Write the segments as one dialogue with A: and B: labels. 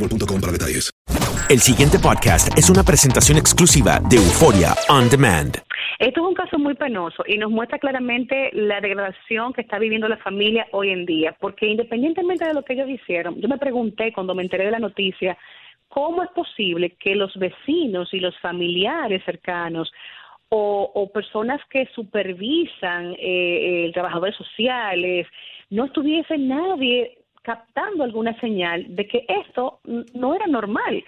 A: boostmobile.com para detalles.
B: El siguiente podcast es una presentación exclusiva de Euforia On Demand.
C: Esto es un caso muy penoso y nos muestra claramente la degradación que está viviendo la familia hoy en día, porque independientemente de lo que ellos hicieron, yo me pregunté cuando me enteré de la noticia, ¿cómo es posible que los vecinos y los familiares cercanos o, personas que supervisan, eh, eh, trabajadores sociales, no estuviese nadie captando alguna señal de que esto no era normal.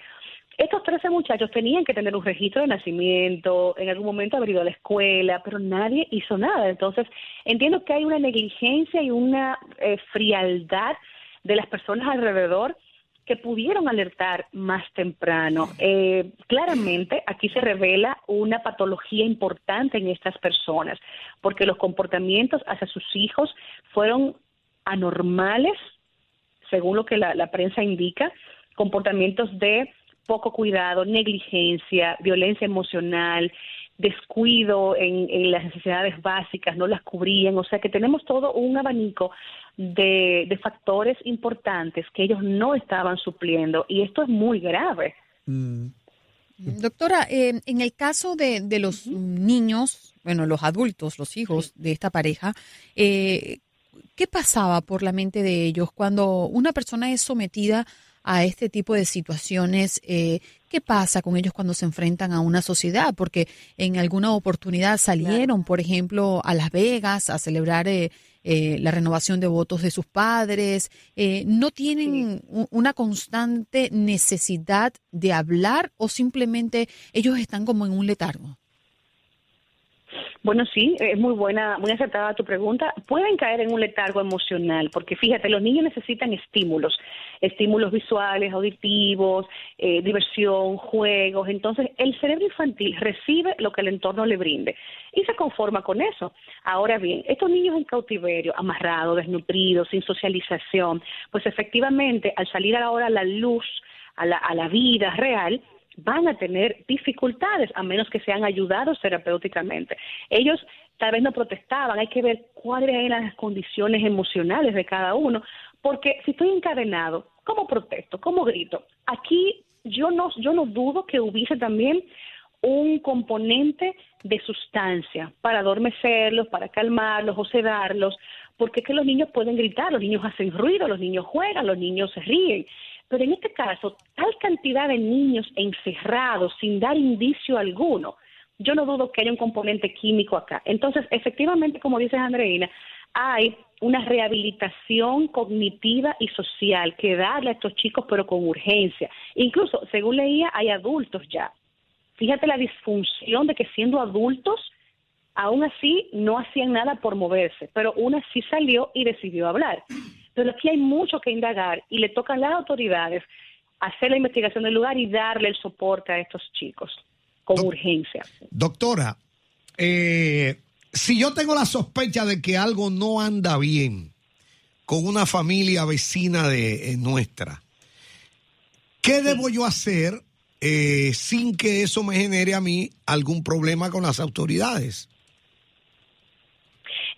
C: Estos 13 muchachos tenían que tener un registro de nacimiento, en algún momento haber a la escuela, pero nadie hizo nada. Entonces, entiendo que hay una negligencia y una eh, frialdad de las personas alrededor que pudieron alertar más temprano. Eh, claramente, aquí se revela una patología importante en estas personas, porque los comportamientos hacia sus hijos fueron anormales, según lo que la, prensa indica, comportamientos de poco cuidado, negligencia, violencia emocional, descuido en, las necesidades básicas, no las cubrían, o sea que tenemos todo un abanico de, factores importantes que ellos no estaban supliendo y esto es muy grave.
D: Mm. Doctora, eh, en el caso de, de los niños, bueno, los adultos, los hijos de esta pareja, eh, ¿Qué pasaba por la mente de ellos cuando una persona es sometida a este tipo de situaciones? Eh, ¿Qué pasa con ellos cuando se enfrentan a una sociedad? Porque en alguna oportunidad salieron, por ejemplo, a Las Vegas a celebrar eh, eh, la renovación de votos de sus padres. ¿No tienen una constante necesidad de hablar o simplemente ellos están como en un letargo?
C: Bueno, sí, es muy buena, muy acertada tu pregunta. Pueden caer en un letargo emocional, porque fíjate, los niños necesitan estímulos, estímulos visuales, auditivos, eh, diversión, juegos. Entonces, el cerebro infantil recibe lo que el entorno le brinde y se conforma con eso. Ahora bien, estos niños en cautiverio, amarrados, desnutridos, sin socialización, pues efectivamente, al salir ahora a la luz, a la, a la vida real, van a tener dificultades a menos que sean ayudados terapéuticamente. Ellos tal vez no protestaban, hay que ver cuáles eran las condiciones emocionales de cada uno, porque si estoy encadenado, ¿cómo protesto? ¿Cómo grito? Aquí yo no, yo no dudo que hubiese también un componente de sustancia para adormecerlos, para calmarlos o sedarlos, porque es que los niños pueden gritar, los niños hacen ruido, los niños juegan, los niños se ríen. Pero en este caso, tal cantidad de niños encerrados sin dar indicio alguno, yo no dudo que haya un componente químico acá. Entonces, efectivamente, como dices Andreina, hay una rehabilitación cognitiva y social que darle a estos chicos, pero con urgencia. Incluso, según leía, hay adultos ya. Fíjate la disfunción de que siendo adultos, aún así no hacían nada por moverse, pero una sí salió y decidió hablar. Pero aquí hay mucho que indagar y le toca a las autoridades hacer la investigación del lugar y darle el soporte a estos chicos con urgencia.
E: Doctora, eh, si yo tengo la sospecha de que algo no anda bien con una familia vecina de eh, nuestra, ¿qué debo yo hacer eh, sin que eso me genere a mí algún problema con las autoridades?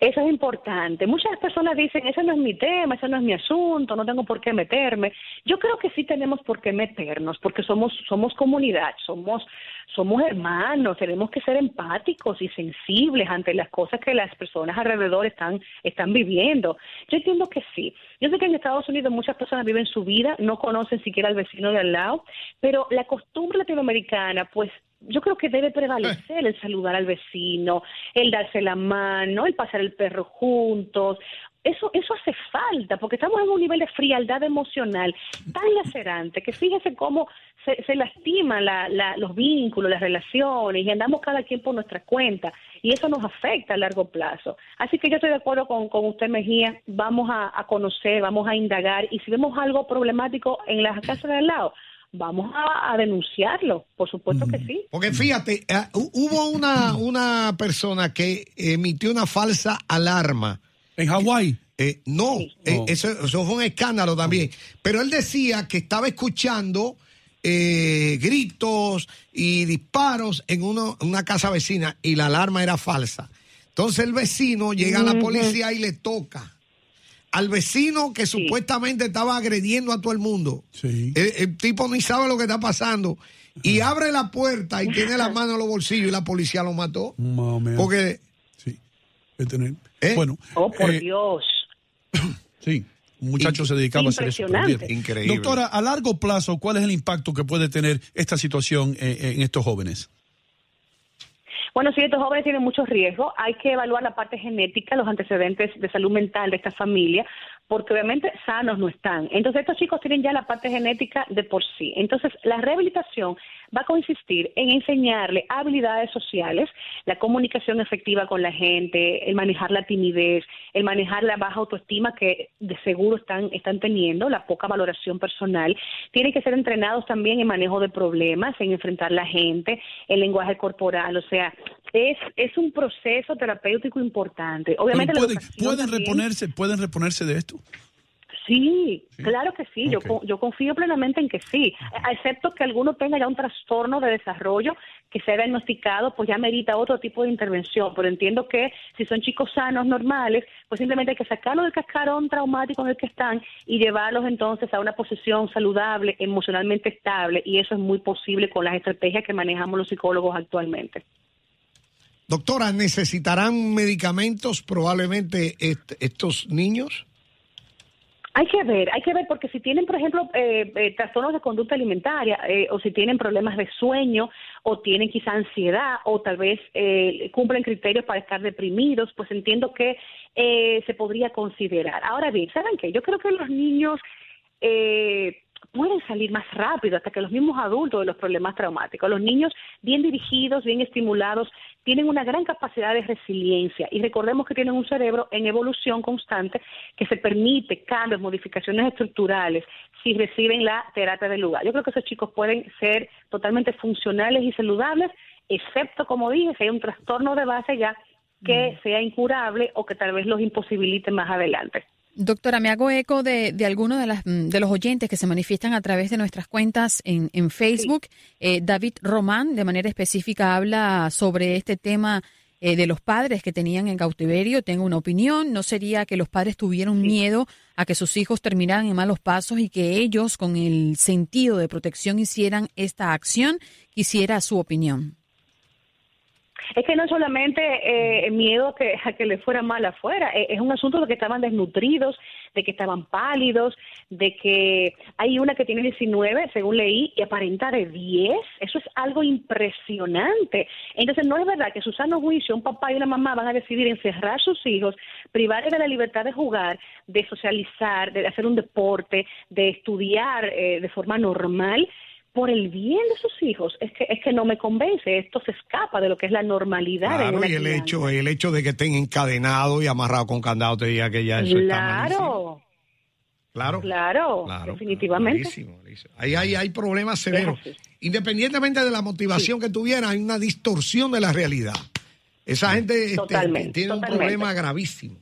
C: Eso es importante. Muchas personas dicen, ese no es mi tema, ese no es mi asunto, no tengo por qué meterme. Yo creo que sí tenemos por qué meternos, porque somos, somos comunidad, somos, somos hermanos, tenemos que ser empáticos y sensibles ante las cosas que las personas alrededor están, están viviendo. Yo entiendo que sí. Yo sé que en Estados Unidos muchas personas viven su vida, no conocen siquiera al vecino de al lado, pero la costumbre latinoamericana, pues yo creo que debe prevalecer el saludar al vecino, el darse la mano, el pasar el perro juntos. Eso, eso hace falta, porque estamos en un nivel de frialdad emocional tan lacerante que fíjese cómo se, se lastiman la, la, los vínculos, las relaciones y andamos cada quien por nuestra cuenta y eso nos afecta a largo plazo. Así que yo estoy de acuerdo con, con usted, Mejía, vamos a, a conocer, vamos a indagar y si vemos algo problemático en la casa de al lado, vamos a, denunciarlo, por supuesto que sí.
E: Porque fíjate, eh, hubo una, una persona que emitió una falsa alarma.
F: ¿En Hawái?
E: Eh, no, eh, eso, eso, fue un escándalo también. Pero él decía que estaba escuchando gritos y disparos en uno, una casa vecina y la alarma era falsa. Entonces el vecino llega a la policía y le toca al vecino que supuestamente estaba agrediendo a todo el mundo. El, tipo ni sabe lo que está pasando. Y abre la puerta y tiene la mano en los bolsillos y la policía lo mató. Porque.
F: Sí. ¿Eh? Bueno.
C: Oh, por eh, Dios.
F: Sí. Un muchacho se dedicaba a hacer eso.
E: Increíble.
F: Doctora, a largo plazo, ¿cuál es el impacto que puede tener esta situación en estos jóvenes?
C: Bueno, si estos jóvenes tienen muchos riesgos, hay que evaluar la parte genética, los antecedentes de salud mental de esta familia, porque obviamente sanos no están. Entonces, estos chicos tienen ya la parte genética de por sí. Entonces, la rehabilitación va a consistir en enseñarle habilidades sociales, la comunicación efectiva con la gente, el manejar la timidez, el manejar la baja autoestima que de seguro están, están teniendo, la poca valoración personal. Tienen que ser entrenados también en manejo de problemas, en enfrentar la gente, el lenguaje corporal, o sea, es, es un proceso terapéutico importante. Obviamente
F: pueden, pueden reponerse, pueden reponerse de esto.
C: Sí, claro que sí, yo, yo confío plenamente en que sí, excepto que alguno tenga ya un trastorno de desarrollo que sea diagnosticado, pues ya merita otro tipo de intervención, pero entiendo que si son chicos sanos, normales, pues simplemente hay que sacarlos del cascarón traumático en el que están y llevarlos entonces a una posición saludable, emocionalmente estable, y eso es muy posible con las estrategias que manejamos los psicólogos actualmente.
E: Doctora, ¿necesitarán medicamentos probablemente estos niños?
C: Hay que ver, hay que ver, porque si tienen, por ejemplo, eh, eh, trastornos de conducta alimentaria, eh, o si tienen problemas de sueño, o tienen quizá ansiedad, o tal vez cumplen criterios para estar deprimidos, pues entiendo que se podría considerar. Ahora bien, ¿saben qué? Yo creo que los niños pueden salir más rápido hasta que los mismos adultos de los problemas traumáticos. Los niños bien dirigidos, bien estimulados, tienen una gran capacidad de resiliencia y recordemos que tienen un cerebro en evolución constante que se permite cambios, modificaciones estructurales si reciben la terapia del lugar. Yo creo que esos chicos pueden ser totalmente funcionales y saludables, excepto, como dije, si hay un trastorno de base ya que sea incurable o que tal vez los imposibilite más adelante.
D: Doctora, me hago eco de, de algunos de, las, mm, de los oyentes que se manifiestan a través de nuestras cuentas en, en Facebook. Eh, David Román, de manera específica, habla sobre este tema eh, de los padres que tenían en cautiverio. Tengo una opinión. No sería que los padres tuvieran miedo a que sus hijos terminaran en malos pasos y que ellos, con el sentido de protección, hicieran esta acción. Quisiera su opinión.
C: Es que no solamente eh, miedo que, a que le fuera mal afuera, eh, es un asunto de que estaban desnutridos, de que estaban pálidos, de que hay una que tiene 19, según leí, y aparenta de 10. Eso es algo impresionante. Entonces, no es verdad que su sano juicio, un papá y una mamá van a decidir encerrar a sus hijos, privarles de la libertad de jugar, de socializar, de hacer un deporte, de estudiar eh, de forma normal por el bien de sus hijos, es que, es que no me convence, esto se escapa de lo que es la normalidad.
E: Claro, y el hecho, el hecho de que estén encadenados y amarrados con candado te diga que ya eso está
C: Claro.
E: Claro.
C: Claro, definitivamente.
E: Malísimo, malísimo. Ahí hay, hay problemas severos. Independientemente de la motivación que tuviera, hay una distorsión de la realidad. Esa gente este,
C: Totalmente,
E: tiene un problema gravísimo.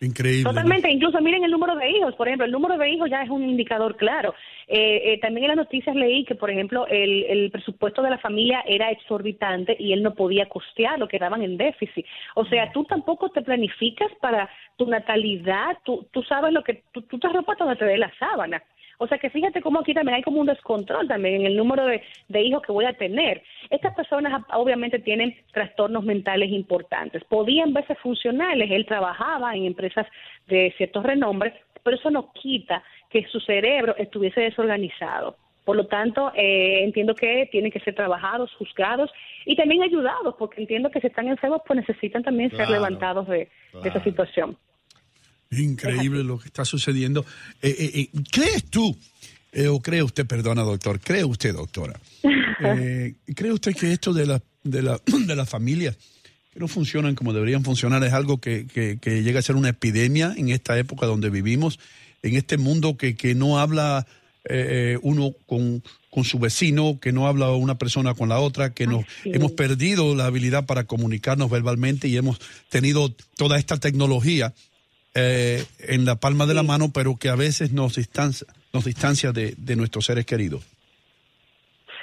F: Increíble.
C: Totalmente, incluso miren el número de hijos, por ejemplo, el número de hijos ya es un indicador claro. Eh, eh, también en las noticias leí que, por ejemplo, el, el presupuesto de la familia era exorbitante y él no podía costear, lo quedaban en déficit. O sea, tú tampoco te planificas para tu natalidad, tú, tú sabes lo que, tú, tú te arropas donde te dé la sábana. O sea que fíjate cómo aquí también hay como un descontrol también en el número de, de hijos que voy a tener. Estas personas ah, obviamente tienen trastornos mentales importantes. Podían verse funcionales, él trabajaba en empresas de ciertos renombres, pero eso no quita que su cerebro estuviese desorganizado. Por lo tanto, eh, entiendo que tienen que ser trabajados, juzgados y también ayudados, porque entiendo que si están enfermos, pues necesitan también ser levantados de, de esa situación.
F: Increíble lo que está sucediendo. Eh, eh, eh, ¿Crees tú, eh, o cree usted, perdona doctor, cree usted doctora, eh, cree usted que esto de la, de la, de las familias que no funcionan como deberían funcionar es algo que, que, que llega a ser una epidemia en esta época donde vivimos, en este mundo que, que no habla eh, uno con, con su vecino, que no habla una persona con la otra, que nos hemos perdido la habilidad para comunicarnos verbalmente y hemos tenido toda esta tecnología eh, en la palma de la mano, pero que a veces nos distancia, nos distancia de, de nuestros seres queridos.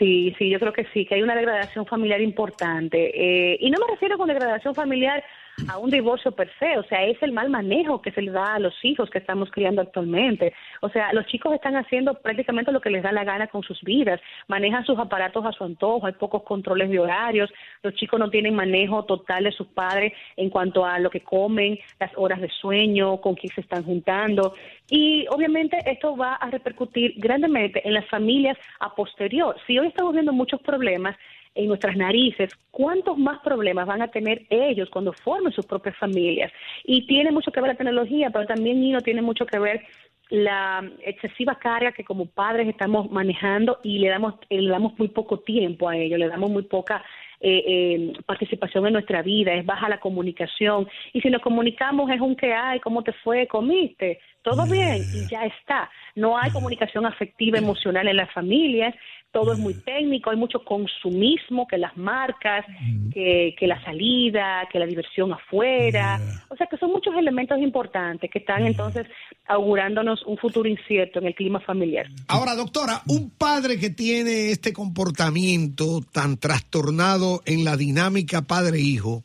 C: Sí, sí, yo creo que sí, que hay una degradación familiar importante. Eh, y no me refiero con degradación familiar a un divorcio per se, o sea, es el mal manejo que se le da a los hijos que estamos criando actualmente. O sea, los chicos están haciendo prácticamente lo que les da la gana con sus vidas, manejan sus aparatos a su antojo, hay pocos controles de horarios, los chicos no tienen manejo total de sus padres en cuanto a lo que comen, las horas de sueño, con quién se están juntando. Y obviamente esto va a repercutir grandemente en las familias a posterior. Si hoy estamos viendo muchos problemas, en nuestras narices, ¿cuántos más problemas van a tener ellos cuando formen sus propias familias? Y tiene mucho que ver la tecnología, pero también Nino tiene mucho que ver la excesiva carga que como padres estamos manejando y le damos eh, le damos muy poco tiempo a ellos, le damos muy poca eh, eh, participación en nuestra vida, es baja la comunicación y si nos comunicamos es un que hay, cómo te fue, comiste, todo bien y ya está. No hay comunicación afectiva, emocional en las familias, todo es muy técnico, hay mucho consumismo, que las marcas, que, que la salida, que la diversión afuera, o sea que son muchos elementos importantes que están entonces augurándonos un futuro incierto en el clima familiar.
E: Ahora, doctora, un padre que tiene este comportamiento tan trastornado en la dinámica padre-hijo,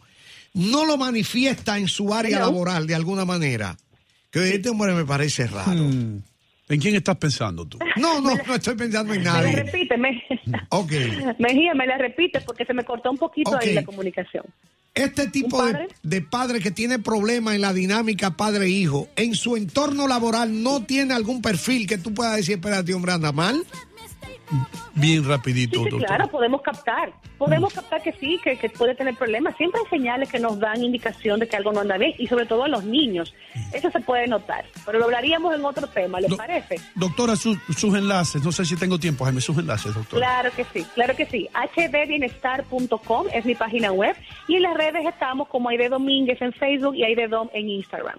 E: ¿no lo manifiesta en su área
C: Hello.
E: laboral de alguna manera? Que este hombre me parece raro.
F: Hmm. ¿En quién estás pensando tú?
E: No, no, no estoy pensando en
C: Me la
E: nadie.
C: repite, me,
E: Ok.
C: Mejía, me la repite porque se me cortó un poquito ahí la comunicación.
E: Este tipo de, de padre que tiene problemas en la dinámica padre-hijo, en su entorno laboral, ¿no tiene algún perfil que tú puedas decir, espérate, hombre, anda mal?
F: Bien rapidito,
C: Sí, sí, claro, podemos captar. Podemos captar que sí, que, que puede tener problemas. Siempre hay señales que nos dan indicación de que algo no anda bien y sobre todo en los niños. Eso se puede notar. Pero lo hablaríamos en otro tema, ¿les
F: Do-
C: parece?
F: Doctora, su- sus enlaces, no sé si tengo tiempo, Jaime, sus enlaces, doctora.
C: Claro que sí, claro que sí. hdbienestar.com es mi página web y en las redes estamos como Aide Domínguez en Facebook y Aide Dom en Instagram.